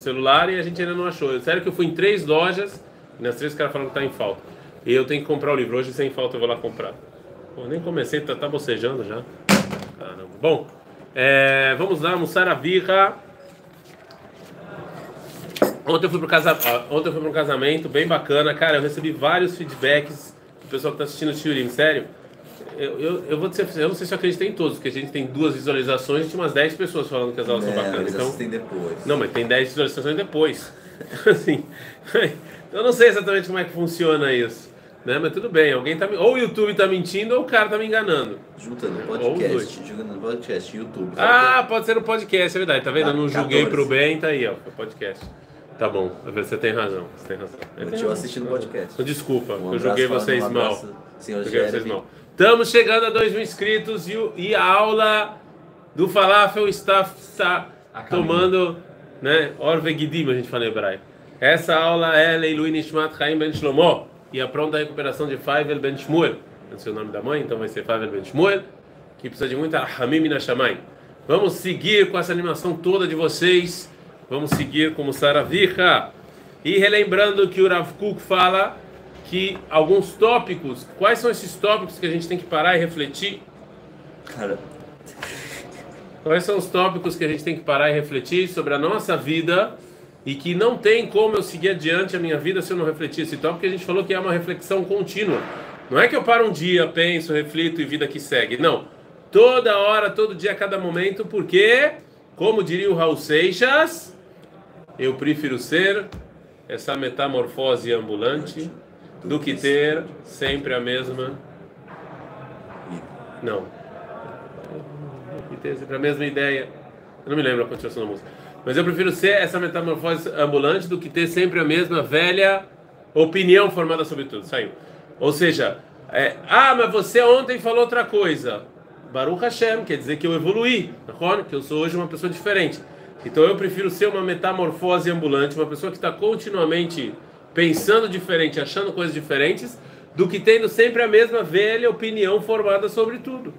celular e a gente ainda não achou. Sério que eu fui em três lojas e nas três caras falaram que tá em falta. E eu tenho que comprar o livro. Hoje, sem falta, eu vou lá comprar. Pô, nem comecei, tá, tá bocejando já. Caramba. Bom, é, vamos lá, almoçar a birra. Ontem eu fui pro casa... Ontem eu fui pro um casamento bem bacana. Cara, eu recebi vários feedbacks do pessoal que tá assistindo o Shiurim. Sério, eu, eu, eu vou dizer, eu não sei se eu acredito em todos, porque a gente tem duas visualizações e tinha umas 10 pessoas falando que as aulas É, são bacanas. Então, assistem depois. não, mas tem 10 visualizações depois. assim, eu não sei exatamente como é que funciona isso. Né? Mas tudo bem, alguém tá ou o YouTube tá mentindo ou o cara tá me enganando. Junta no Ou os podcast, junta no podcast, YouTube. Ah, pode ser no podcast, é verdade. Tá vendo? Eu não Ah, julguei 14. pro bem, tá aí, ó, o podcast. Tá bom, você tem razão. Você tem razão. Eu tem razão. assistindo o podcast. Desculpa, Um eu julguei vocês mal. Senhor Julguei vocês mal. Estamos chegando a 2 mil inscritos e, o- e a aula do Falafel está, está tomando, né? Orvegidim, a gente fala em hebraico. Essa aula é Leilui Nishmat Chaim Ben Shlomo e a pronta recuperação de Faivel Ben Shmuel. Não sei o nome da mãe, então vai ser Faivel Ben Shmuel, que precisa de muita Hamim Minashamayim. Vamos seguir com essa animação toda de vocês. Vamos seguir como Saravicha. E relembrando que o Rav Kuk fala que alguns tópicos, quais são esses tópicos que a gente tem que parar e refletir? Cara, Quais são os tópicos que a gente tem que parar e refletir sobre a nossa vida e que não tem como eu seguir adiante a minha vida se eu não refletir esse tópico? Porque a gente falou que é uma reflexão contínua. Não é que eu paro um dia, penso, reflito e vida que segue. Não. Toda hora, todo dia, a cada momento, porque, como diria o Raul Seixas, eu prefiro ser essa metamorfose ambulante do que ter sempre a mesma. Não. E ter sempre a mesma ideia. Eu não me lembro a continuação da música. Mas eu prefiro ser essa metamorfose ambulante do que ter sempre a mesma velha opinião formada sobre tudo. Saiu. Ou seja, é, ah, mas você ontem falou outra coisa. Baruch Hashem, quer dizer que eu evoluí, tá que eu sou hoje uma pessoa diferente. Então eu prefiro ser uma metamorfose ambulante, uma pessoa que está continuamente pensando diferente, achando coisas diferentes, do que tendo sempre a mesma velha opinião formada sobre tudo.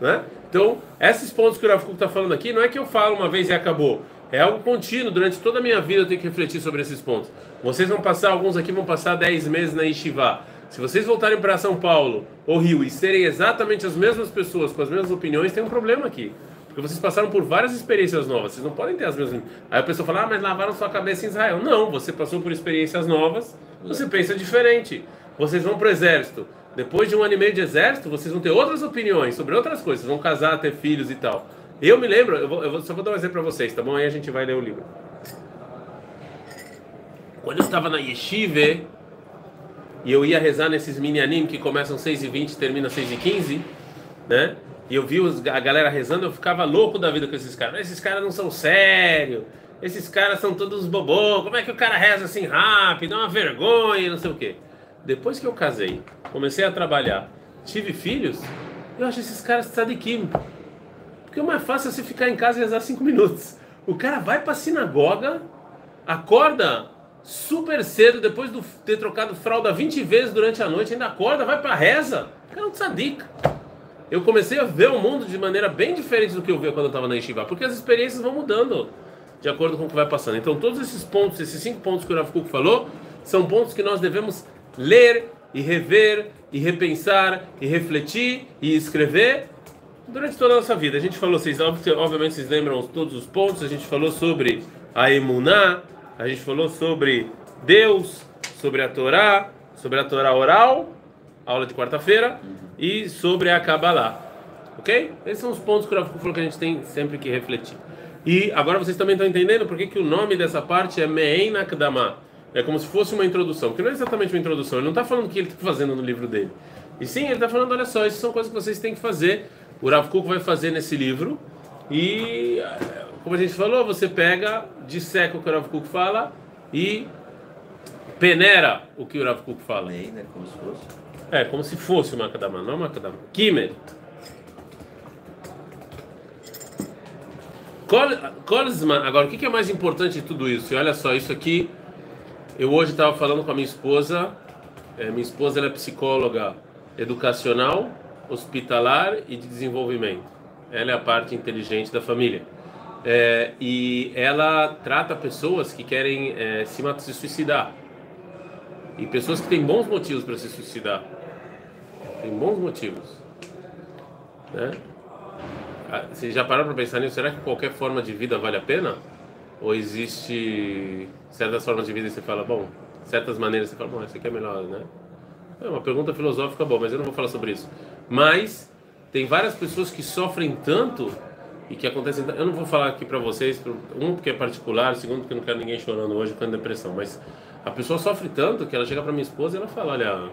Né? Então, esses pontos que o Rav está falando aqui, não é que eu falo uma vez e acabou. É algo contínuo, durante toda a minha vida eu tenho que refletir sobre esses pontos. Vocês vão passar, alguns aqui vão passar 10 meses na Yeshiva. Se vocês voltarem para São Paulo ou Rio e serem exatamente as mesmas pessoas, com as mesmas opiniões, tem um problema aqui. Porque vocês passaram por várias experiências novas, vocês não podem ter as mesmas. Aí a pessoa fala, ah, mas lavaram sua cabeça em Israel. Não, você passou por experiências novas, você pensa diferente. Vocês vão para o exército. Depois de um ano e meio de exército, vocês vão ter outras opiniões sobre outras coisas. Vão casar, ter filhos e tal. Eu me lembro, eu, vou, eu só vou dar um exemplo para vocês, tá bom? Aí a gente vai ler o livro. Quando eu estava na yeshiva, e eu ia rezar nesses minyanim que começam 6 e 20 e terminam 6 e 15, né? E eu vi a galera rezando, eu ficava louco da vida com esses caras. Esses caras não são sérios, esses caras são todos bobô, como é que o cara reza assim rápido, é uma vergonha, não sei o quê. Depois que eu casei, comecei a trabalhar, tive filhos, eu acho esses caras tzadikim. Porque o mais fácil é você ficar em casa e rezar 5 minutos. O cara vai pra sinagoga, acorda super cedo, depois de ter trocado fralda 20 vezes durante a noite, ainda acorda, vai pra reza. O cara é um tzadik. Eu comecei a ver o mundo de maneira bem diferente do que eu via quando eu estava na Yeshiva, porque as experiências vão mudando de acordo com o que vai passando. Então, todos esses pontos, esses cinco pontos que o Kuk falou, são pontos que nós devemos ler e rever e repensar e refletir e escrever durante toda a nossa vida. A gente falou, vocês, obviamente vocês lembram todos os pontos, a gente falou sobre a emuná, a gente falou sobre Deus, sobre a Torá, sobre a Torá oral, aula de quarta-feira, e sobre a Kabbalah. Ok? Esses são os pontos que o Kuk falou que a gente tem sempre que refletir. E agora vocês também estão entendendo por que, que o nome dessa parte é Me'en Akdama. É como se fosse uma introdução, que não é exatamente uma introdução, ele não está falando o que ele está fazendo no livro dele. E sim, ele está falando, olha só, isso são coisas que vocês têm que fazer. O Rav Kuk vai fazer nesse livro. E, como a gente falou, você pega, disseca o que o Rav Kuk fala e peneira o que o Rav Kuk fala. meio, né? Como se fosse. É, como se fosse uma Akdama, não uma Akdama. Kimer. Kol- Kolzman, agora o que é mais importante de tudo isso? E olha só, isso aqui, eu hoje estava falando com a minha esposa, é, minha esposa ela é psicóloga educacional, hospitalar e de desenvolvimento. Ela é a parte inteligente da família. É, e ela trata pessoas que querem é, se suicidar. E pessoas que têm bons motivos para se suicidar. Tem bons motivos. Né? Ah, você já parou para pensar nisso? Será que qualquer forma de vida vale a pena? Ou existe certas formas de vida e você fala, bom, certas maneiras você fala, bom, essa aqui é melhor, né? É uma pergunta filosófica boa, mas eu não vou falar sobre isso. Mas tem várias pessoas que sofrem tanto e que acontecem. Eu não vou falar aqui para vocês, um porque é particular, segundo porque não quero ninguém chorando hoje com depressão, mas a pessoa sofre tanto que ela chega para minha esposa e ela fala, olha,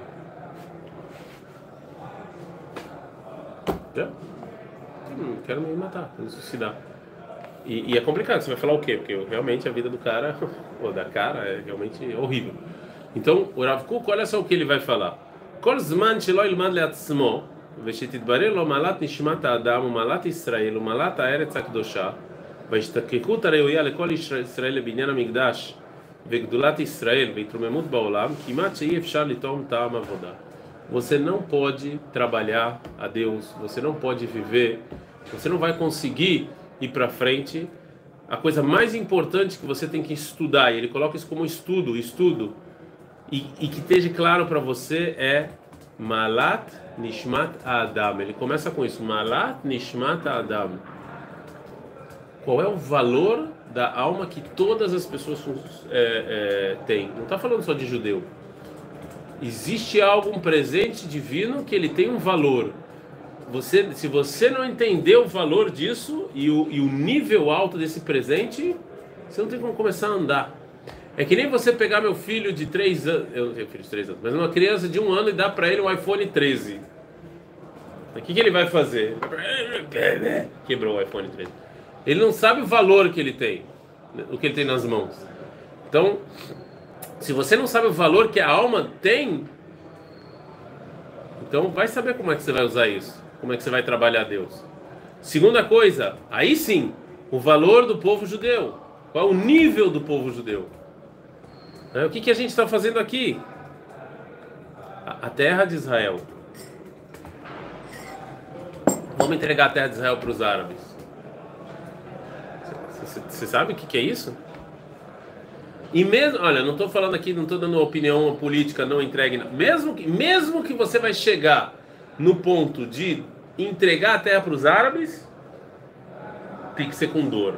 eu hum, quero me matar, me suicidar. E, e, é complicado, você vai falar o quê? Porque realmente a vida do cara, ou da cara, é realmente horrível. Então, o Rav Kuk, olha só o que ele vai falar. Kol zman shelo ilmad leatzmo, ושתתברר לו מעלת נשמת האדם ומעלת ישראל ומעלת הארץ הקדושה וההשתכחות הראויה לכל ישראל לבניין המקדש וגדולת ישראל והתרוממות בעולם, כמעט שאי אפשר לטעום טעם עבודה. Você não pode trabalhar a Deus, você não pode viver, você não vai conseguir ir para frente. A coisa mais importante que você tem que estudar, e ele coloca isso como estudo, estudo, e, e que esteja claro para você é Malat Nishmat Adam. Ele começa com isso, Malat Nishmat Adam. Qual é o valor da alma que todas as pessoas é, é, têm? Não está falando só de judeu existe algo, um presente divino que ele tem um valor. Você, se você não entender o valor disso e o, e o nível alto desse presente, você não tem como começar a andar. É que nem você pegar meu filho de 3 anos, eu não tenho filho de 3 anos, mas uma criança de um ano e dar para ele um iPhone 13. O que, que ele vai fazer? Quebrou o iPhone 13. Ele não sabe o valor que ele tem, o que ele tem nas mãos. Então, se você não sabe o valor que a alma tem, então vai saber como é que você vai usar isso, como é que você vai trabalhar Deus. Segunda coisa, aí sim, o valor do povo judeu. Qual é o nível do povo judeu? É, o que, que a gente está fazendo aqui? A, a terra de Israel. Vamos entregar a terra de Israel para os árabes. Você sabe o que, que é isso? E mesmo, olha, não estou falando aqui, não estou dando opinião política não entregue, não. mesmo que mesmo que você vai chegar no ponto de entregar a terra para os árabes, tem que ser com dor.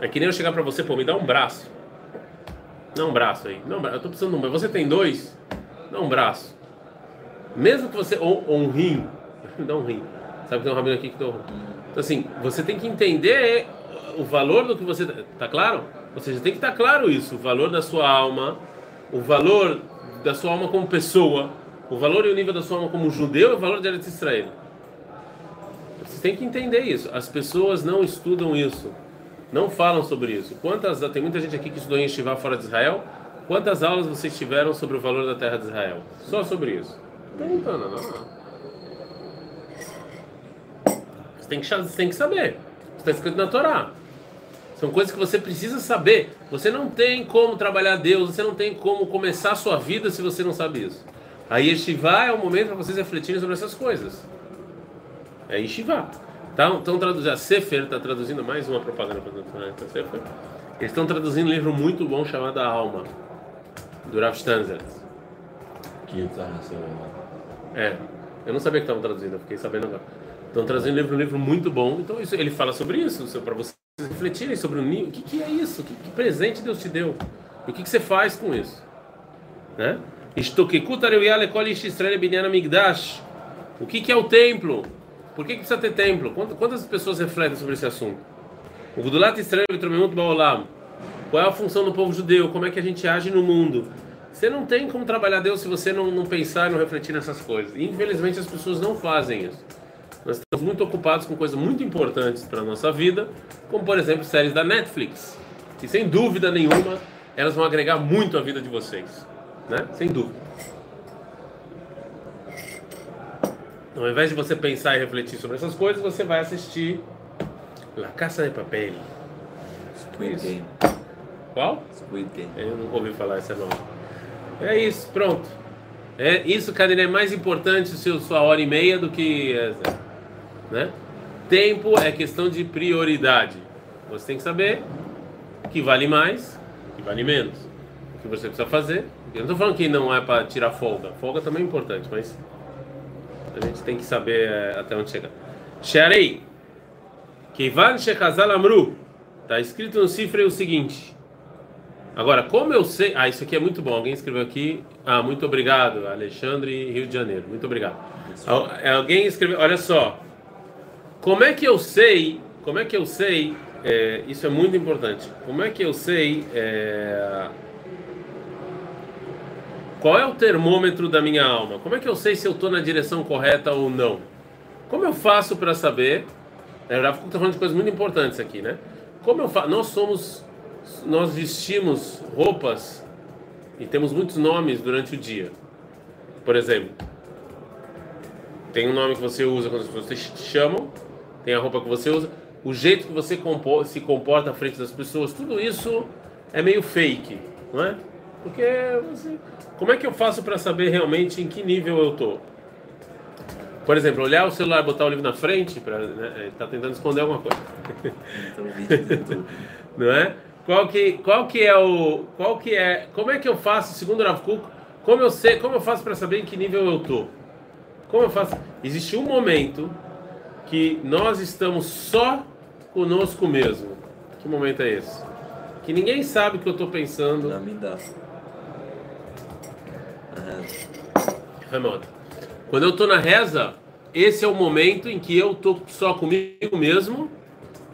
É que nem eu chegar para você, pô, me dá um braço. Dá um braço aí. Não, eu estou precisando de um. Você tem dois? Dá um braço. Mesmo que você ou, ou um rim, dá um rim. Sabe que tem um rabino aqui que tô. Então assim, você tem que entender o valor do que você tá claro? Ou seja, tem que estar claro isso, o valor da sua alma, o valor da sua alma como pessoa, o valor e o nível da sua alma como judeu o valor de Eretz Israel. Você tem que entender isso. As pessoas não estudam isso, não falam sobre isso. Quantas tem muita gente aqui que estudou em Yeshiva fora de Israel? Quantas aulas vocês tiveram sobre o valor da terra de Israel? Só sobre isso. Perguntando, não. Você tem que, tem que saber. Está escrito na Torá. São coisas que você precisa saber. Você não tem como trabalhar Deus, você não tem como começar a sua vida se você não sabe isso. A Yeshiva é o momento para vocês refletirem sobre essas coisas. É Yeshiva. Então, estão traduzindo, a Sefer está traduzindo mais uma propaganda para a Sefer. Eles estão traduzindo um livro muito bom chamado A Alma, do Rav Stanzer. Que está É, eu não sabia que estavam traduzindo, eu fiquei sabendo agora. Estão traduzindo um livro, um livro muito bom. Então isso, ele fala sobre isso, para você refletirem sobre o ninho, o que, que é isso? Que, que, presente Deus te deu? E o que, que você faz com isso? Né? O que, que é o templo? Por que, que precisa ter templo? Quantas pessoas refletem sobre esse assunto? O Gudulat Baolam. Qual é a função do povo judeu? Como é que a gente age no mundo? Você não tem como trabalhar Deus se você não, não pensar e não refletir nessas coisas. E, infelizmente as pessoas não fazem isso. Nós estamos muito ocupados com coisas muito importantes para a nossa vida, como por exemplo séries da Netflix, que sem dúvida nenhuma elas vão agregar muito à vida de vocês, né? Sem dúvida. Então, ao invés de você pensar e refletir sobre essas coisas, você vai assistir La Casa de Papel. Squid Game. Qual? Squid Game. Eu nunca ouvi falar esse nome. É isso, pronto. É isso, Cadê? é mais importante sua hora e meia do que né? Tempo é questão de prioridade. Você tem que saber o que vale mais, o que vale menos, o que você precisa fazer. Eu não estou falando que não é para tirar folga. Folga também é importante, mas a gente tem que saber é, até onde chegar. Sharei. Kivan Shekazal Amru. Está escrito no cifre o seguinte. Agora, como eu sei. Ah, isso aqui é muito bom. Alguém escreveu aqui. Ah, muito obrigado, Alexandre, Rio de Janeiro. Muito obrigado. Alguém escreveu. Olha só. Como é que eu sei? Como é que eu sei? É, isso é muito importante. Como é que eu sei? É, qual é o termômetro da minha alma? Como é que eu sei se eu estou na direção correta ou não? Como eu faço para saber? Eu já estou falando de coisas muito importantes aqui, né? Como eu faço? Nós somos nós vestimos roupas e temos muitos nomes durante o dia. Por exemplo, tem um nome que você usa quando as pessoas te chamam, tem a roupa que você usa, o jeito que você se comporta à frente das pessoas, tudo isso é meio fake, não é? Porque você, como é que eu faço para saber realmente em que nível eu tô? Por exemplo, olhar o celular, botar o livro na frente, para né, tá tentando esconder alguma coisa. não é? Qual que, qual que é o, qual que é, como é que eu faço, segundo o Rav Kuk, como eu sei, como eu faço para saber em que nível eu tô? Como eu faço? Existe um momento que nós estamos só conosco mesmo. Que momento é esse? Que ninguém sabe o que eu estou pensando. Não me dá. Quando eu estou na reza, esse é o momento em que eu estou só comigo mesmo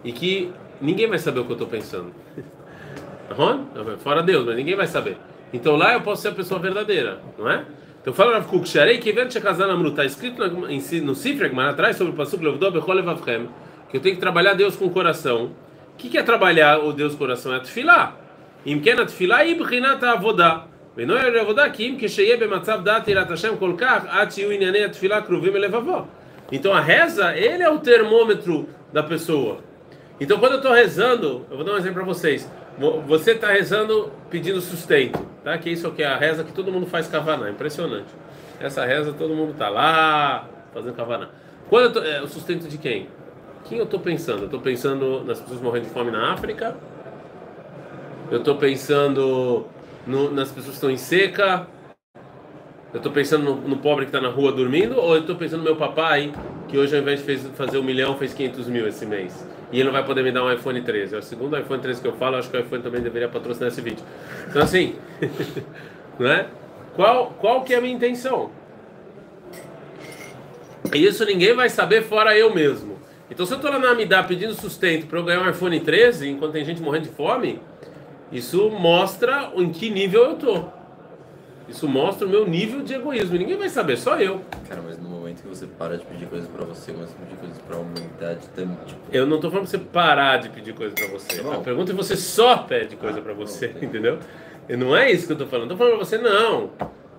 e que ninguém vai saber o que eu estou pensando. Fora Deus, mas ninguém vai saber. Então lá eu posso ser a pessoa verdadeira, não é? Então fala Rav Kuk, Sharei Kiven Shekazan Amru, está escrito no Sifra, que atrás sobre o Pasuk Levdo Bechol Levavchem, que eu tenho que trabalhar Deus com o coração. O que, que é trabalhar o Deus com o coração? É tefilá. Im ken התפילה היא בחינת העבודה. ואינו יראה עבודה כי אם כשיהיה במצב דעת יראת השם כל כך עד שיהיו ענייני התפילה קרובים אל לבבו. Então a reza, ele é o termômetro da pessoa. Então quando eu estou rezando, eu vou dar um exemplo para vocês. Você está rezando pedindo sustento, tá? Que isso aqui é a reza que todo mundo faz kavaná, impressionante. Essa reza todo mundo está lá fazendo kavaná. Quando tô, é, o sustento de quem? Quem eu estou pensando? Eu estou pensando nas pessoas morrendo de fome na África. Eu estou pensando no, nas pessoas que estão em seca. Eu estou pensando no, no, pobre que está na rua dormindo. Ou eu estou pensando no meu papai, que hoje ao invés de fazer um milhão, fez 500 mil esse mês e ele não vai poder me dar um iPhone 13. É o segundo iPhone 13 que eu falo, acho que o iPhone também deveria patrocinar esse vídeo. Então assim, né? Qual, qual que é a minha intenção? Isso ninguém vai saber fora eu mesmo. Então se eu estou lá na Amidá pedindo sustento para eu ganhar um iPhone 13, enquanto tem gente morrendo de fome, isso mostra em que nível eu estou. Isso mostra o meu nível de egoísmo. Ninguém vai saber, só eu. Cara, mas no momento que você para de pedir coisas pra você, começa a pedir coisas pra humanidade, também, tipo... Eu não tô falando pra você parar de pedir coisas pra você. A pergunta é você só pede coisa ah, pra você, não, entendeu? E não é isso que eu tô falando. Eu tô falando pra você, não.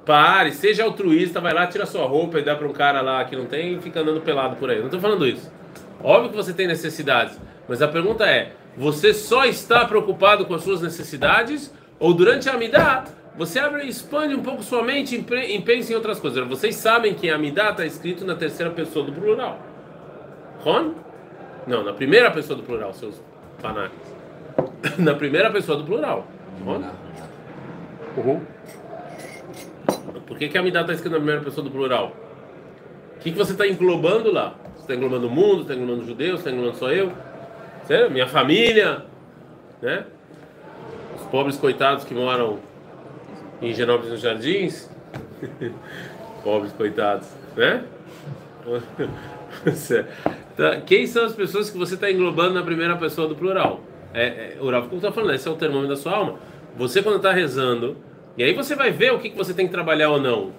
Pare, seja altruísta, vai lá, tira sua roupa e dá pra um cara lá que não tem e fica andando pelado por aí. Eu não tô falando isso. Óbvio que você tem necessidades, mas a pergunta é: você só está preocupado com as suas necessidades ou durante a Amidah você abre, expande um pouco sua mente e pense em outras coisas. Vocês sabem que a Amidá está escrito na terceira pessoa do plural. Ron? Não, na primeira pessoa do plural, seus fanacos. na primeira pessoa do plural. Ron? Uhum. Por que, que a Amidá está escrito na primeira pessoa do plural? O que, que você está englobando lá? Você está englobando o mundo, está englobando os judeus, está englobando só eu? Você, minha família, né? Os pobres coitados que moram em Genópolis nos Jardins. Pobres coitados, né? Tá, quem são as pessoas que você está englobando na primeira pessoa do plural? É, é, o Rav está falando, esse é o termômetro da sua alma. Você quando está rezando, e aí você vai ver o que, que você tem que trabalhar ou não.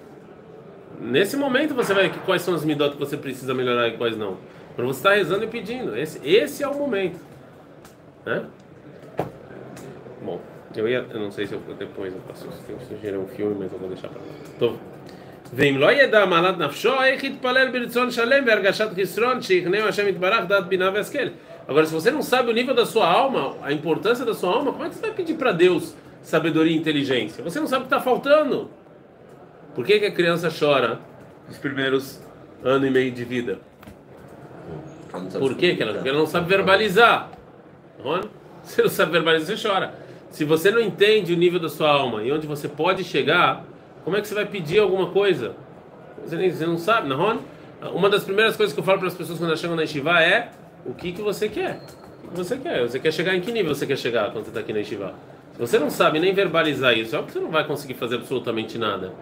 Nesse momento você vai ver quais são as midot que você precisa melhorar e quais não. Quando você está rezando e pedindo, esse, esse é o momento. Né? Bom. Eu ia, eu não sei se eu depois eu faço isso, tenho que sugerir um filme, mas eu vou deixar para lá. Tô. ואם לא ידע מעלת נפשו, איך יתפלל ברצון שלם בהרגשת חסרון שיכנעו השם יתברך דעת בינה והשכל? Agora, se você não sabe o nível da sua alma, a importância da sua alma, como é que você vai pedir para Deus sabedoria e inteligência? Você não sabe o que está faltando. Por que, que a criança chora nos primeiros ano e meio de vida? Por quê? Porque ela, porque ela não sabe verbalizar. Rony? Você não sabe verbalizar, você chora. Se você não entende o nível da sua alma e onde você pode chegar, como é que você vai pedir alguma coisa? Você, nem, você não sabe, não, Rony? Uma das primeiras coisas que eu falo para as pessoas quando elas chegam na Yeshiva é o que, que você quer. O que você quer? Você quer chegar em que nível você quer chegar quando você está aqui na Yeshiva? Se você não sabe nem verbalizar isso, é que você não vai conseguir fazer absolutamente nada.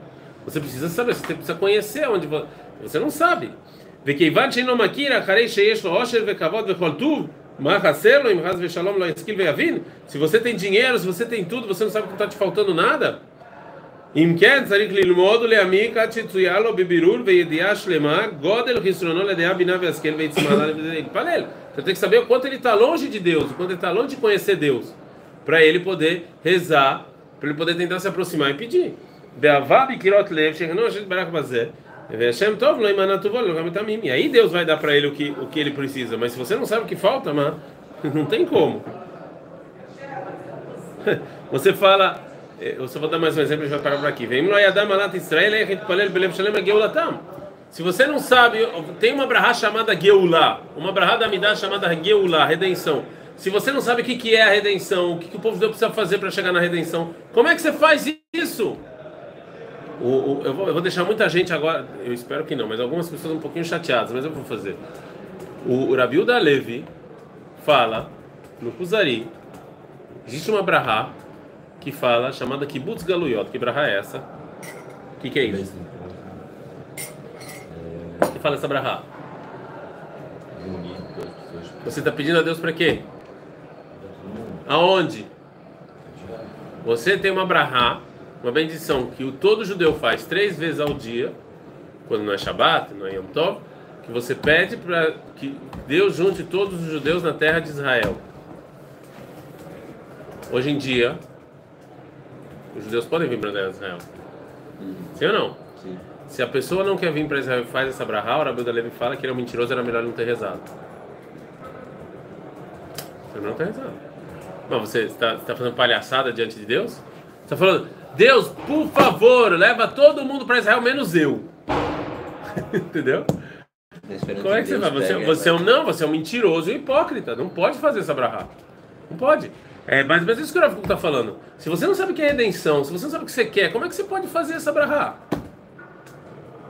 Você precisa saber, você precisa conhecer onde você, você não sabe. וכיוון שאינו מכיר אחרי שיש לו עושר וכבוד וכל טוב, מה חסר לו אם חס ושלום לא ישכיל ויבין? Se você tem dinheiro, se você tem tudo, você não sabe que não está te faltando nada? אם כן, צריך ללמוד ולהעמיק עד שצויה לו בבירור וידיעה שלמה גודל חסרונו לדעה בינה והשכל ויצמא להתפלל. Você tem que saber o quanto ele está longe de Deus, o quanto ele está longe de conhecer Deus, para ele poder rezar, para ele poder tentar se aproximar e pedir. באהבה בקירות לב, שכנו השם יתברך בזה, e aí Deus vai dar para ele o que, o que ele precisa. Mas se você não sabe o que falta, mano, não tem como. Você fala, eh, eu só vou dar mais um exemplo e já parar por aqui. Se você não sabe, tem uma brahá chamada Geulah, uma brahá da Amidá chamada Geulah, redenção. Se você não sabe o que é a redenção, o que o povo de Deus precisa fazer para chegar na redenção, como é que você faz isso? O, o, eu, vou, eu, vou, deixar muita gente agora, eu espero que não, mas algumas pessoas um pouquinho chateadas, mas eu vou fazer. O, o Rabiu da Levi fala no Kuzari, existe uma brahá que fala, chamada Kibbutz Galuyot, que brahá é essa? O que, que é isso? que fala essa brahá? Você está pedindo a Deus para quê? Aonde? Você tem uma brahá, uma bendição que o todo judeu faz três vezes ao dia, quando não é Shabat, não é Yom Tov, que você pede para que Deus junte todos os judeus na terra de Israel. Hoje em dia, os judeus podem vir para a terra de Israel. Sim ou não? Sim. Se a pessoa não quer vir para Israel e faz essa brahá, o Rabi da Levi fala que ele é um mentiroso, era melhor não ter rezado. Você não ter rezado. Mas você está tá fazendo palhaçada diante de Deus? Você está falando, Deus, por favor, leva todo mundo para Israel, menos eu. Entendeu? Como é que você vai? Você, você é um não, você é um mentiroso e hipócrita. Não pode fazer essa brahá. Não pode. É, mas, mas isso que o Rav está falando. Se você não sabe o que é redenção, se você não sabe o que você quer, como é que você pode fazer essa brahá?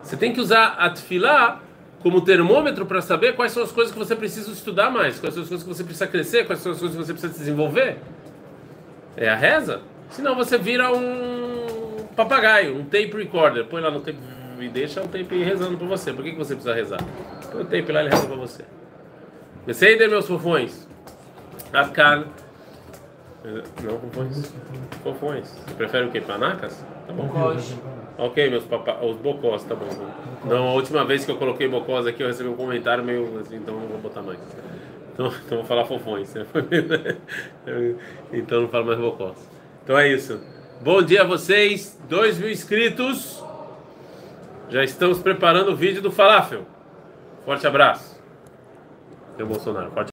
Você tem que usar a tefilá como termômetro para saber quais são as coisas que você precisa estudar mais, quais são as coisas que você precisa crescer, quais são as coisas que você precisa desenvolver. É a reza? Senão você vira um papagaio, um tape recorder. Põe lá no tape e deixa o tape rezando para você. Por que, que você precisa rezar? Põe o tape lá e ele reza para você. Mercedes, meus fofões. Afkan. Não, fofões. Fofões. Você prefere o quê? Panacas? Tá bom. Ok, meus papás, os bocós, tá bom. Não, a última vez que eu coloquei bocós aqui, eu recebi um comentário meio assim, então não vou botar mais. Então, então vou falar fofões. Né? então não falo mais bocós. Então é isso. Bom dia a vocês, 2 mil inscritos. Já estamos preparando o vídeo do falafel. Forte abraço. Seu Bolsonaro. Forte